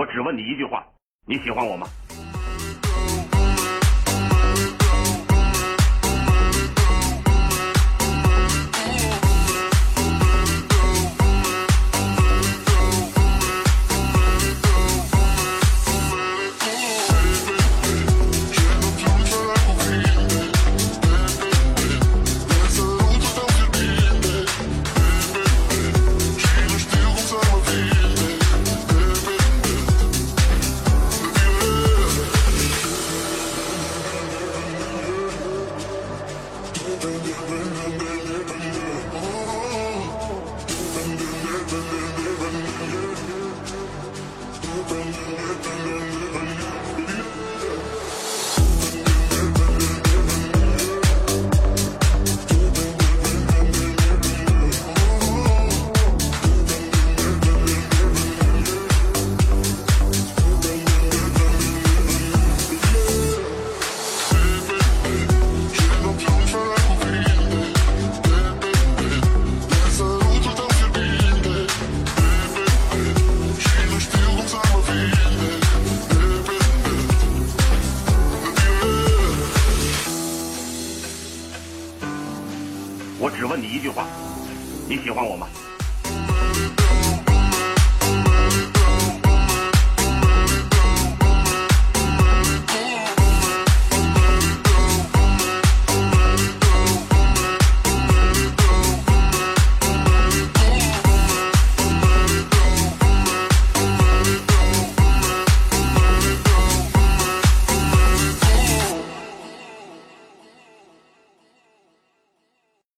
我只问你一句话：你喜欢我吗？bring it, bring it, bring it. 我只问你一句话：你喜欢我吗？